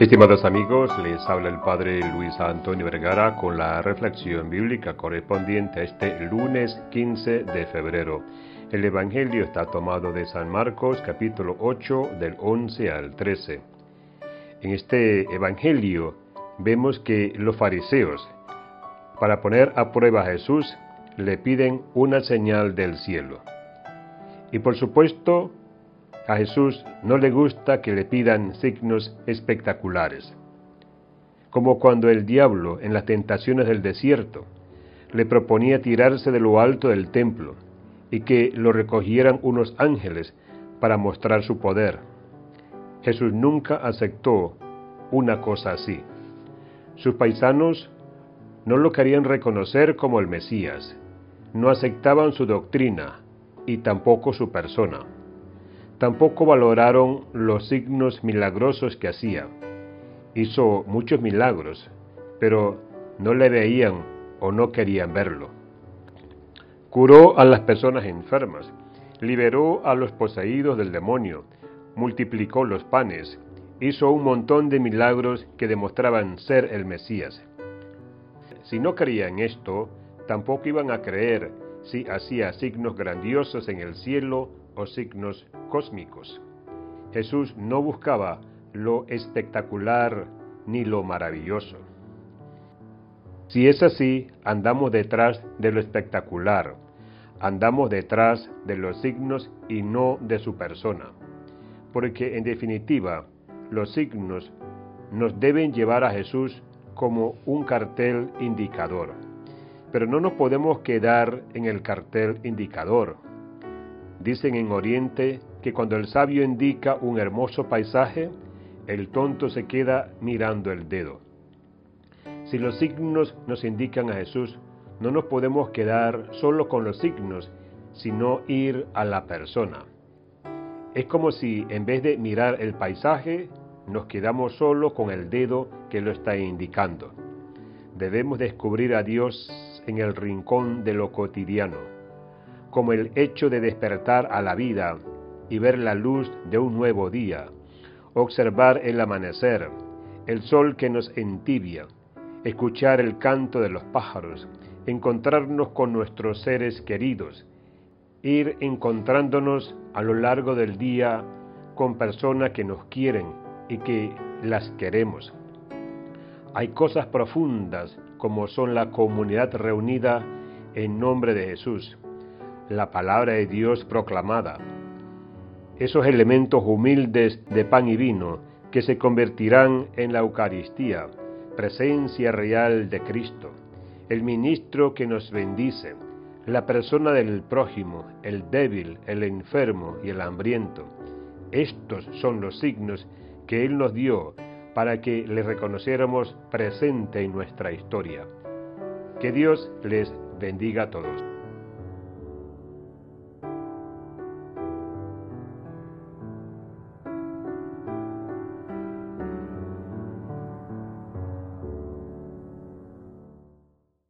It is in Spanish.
Estimados amigos, les habla el Padre Luis Antonio Vergara con la reflexión bíblica correspondiente a este lunes 15 de febrero. El Evangelio está tomado de San Marcos capítulo 8 del 11 al 13. En este Evangelio vemos que los fariseos, para poner a prueba a Jesús, le piden una señal del cielo. Y por supuesto, a Jesús no le gusta que le pidan signos espectaculares, como cuando el diablo en las tentaciones del desierto le proponía tirarse de lo alto del templo y que lo recogieran unos ángeles para mostrar su poder. Jesús nunca aceptó una cosa así. Sus paisanos no lo querían reconocer como el Mesías, no aceptaban su doctrina y tampoco su persona. Tampoco valoraron los signos milagrosos que hacía. Hizo muchos milagros, pero no le veían o no querían verlo. Curó a las personas enfermas, liberó a los poseídos del demonio, multiplicó los panes, hizo un montón de milagros que demostraban ser el Mesías. Si no creían esto, tampoco iban a creer si hacía signos grandiosos en el cielo o signos cósmicos. Jesús no buscaba lo espectacular ni lo maravilloso. Si es así, andamos detrás de lo espectacular, andamos detrás de los signos y no de su persona, porque en definitiva los signos nos deben llevar a Jesús como un cartel indicador. Pero no nos podemos quedar en el cartel indicador, Dicen en Oriente que cuando el sabio indica un hermoso paisaje, el tonto se queda mirando el dedo. Si los signos nos indican a Jesús, no nos podemos quedar solo con los signos, sino ir a la persona. Es como si en vez de mirar el paisaje, nos quedamos solo con el dedo que lo está indicando. Debemos descubrir a Dios en el rincón de lo cotidiano como el hecho de despertar a la vida y ver la luz de un nuevo día, observar el amanecer, el sol que nos entibia, escuchar el canto de los pájaros, encontrarnos con nuestros seres queridos, ir encontrándonos a lo largo del día con personas que nos quieren y que las queremos. Hay cosas profundas como son la comunidad reunida en nombre de Jesús, la palabra de Dios proclamada, esos elementos humildes de pan y vino que se convertirán en la Eucaristía, presencia real de Cristo, el ministro que nos bendice, la persona del prójimo, el débil, el enfermo y el hambriento. Estos son los signos que Él nos dio para que le reconociéramos presente en nuestra historia. Que Dios les bendiga a todos.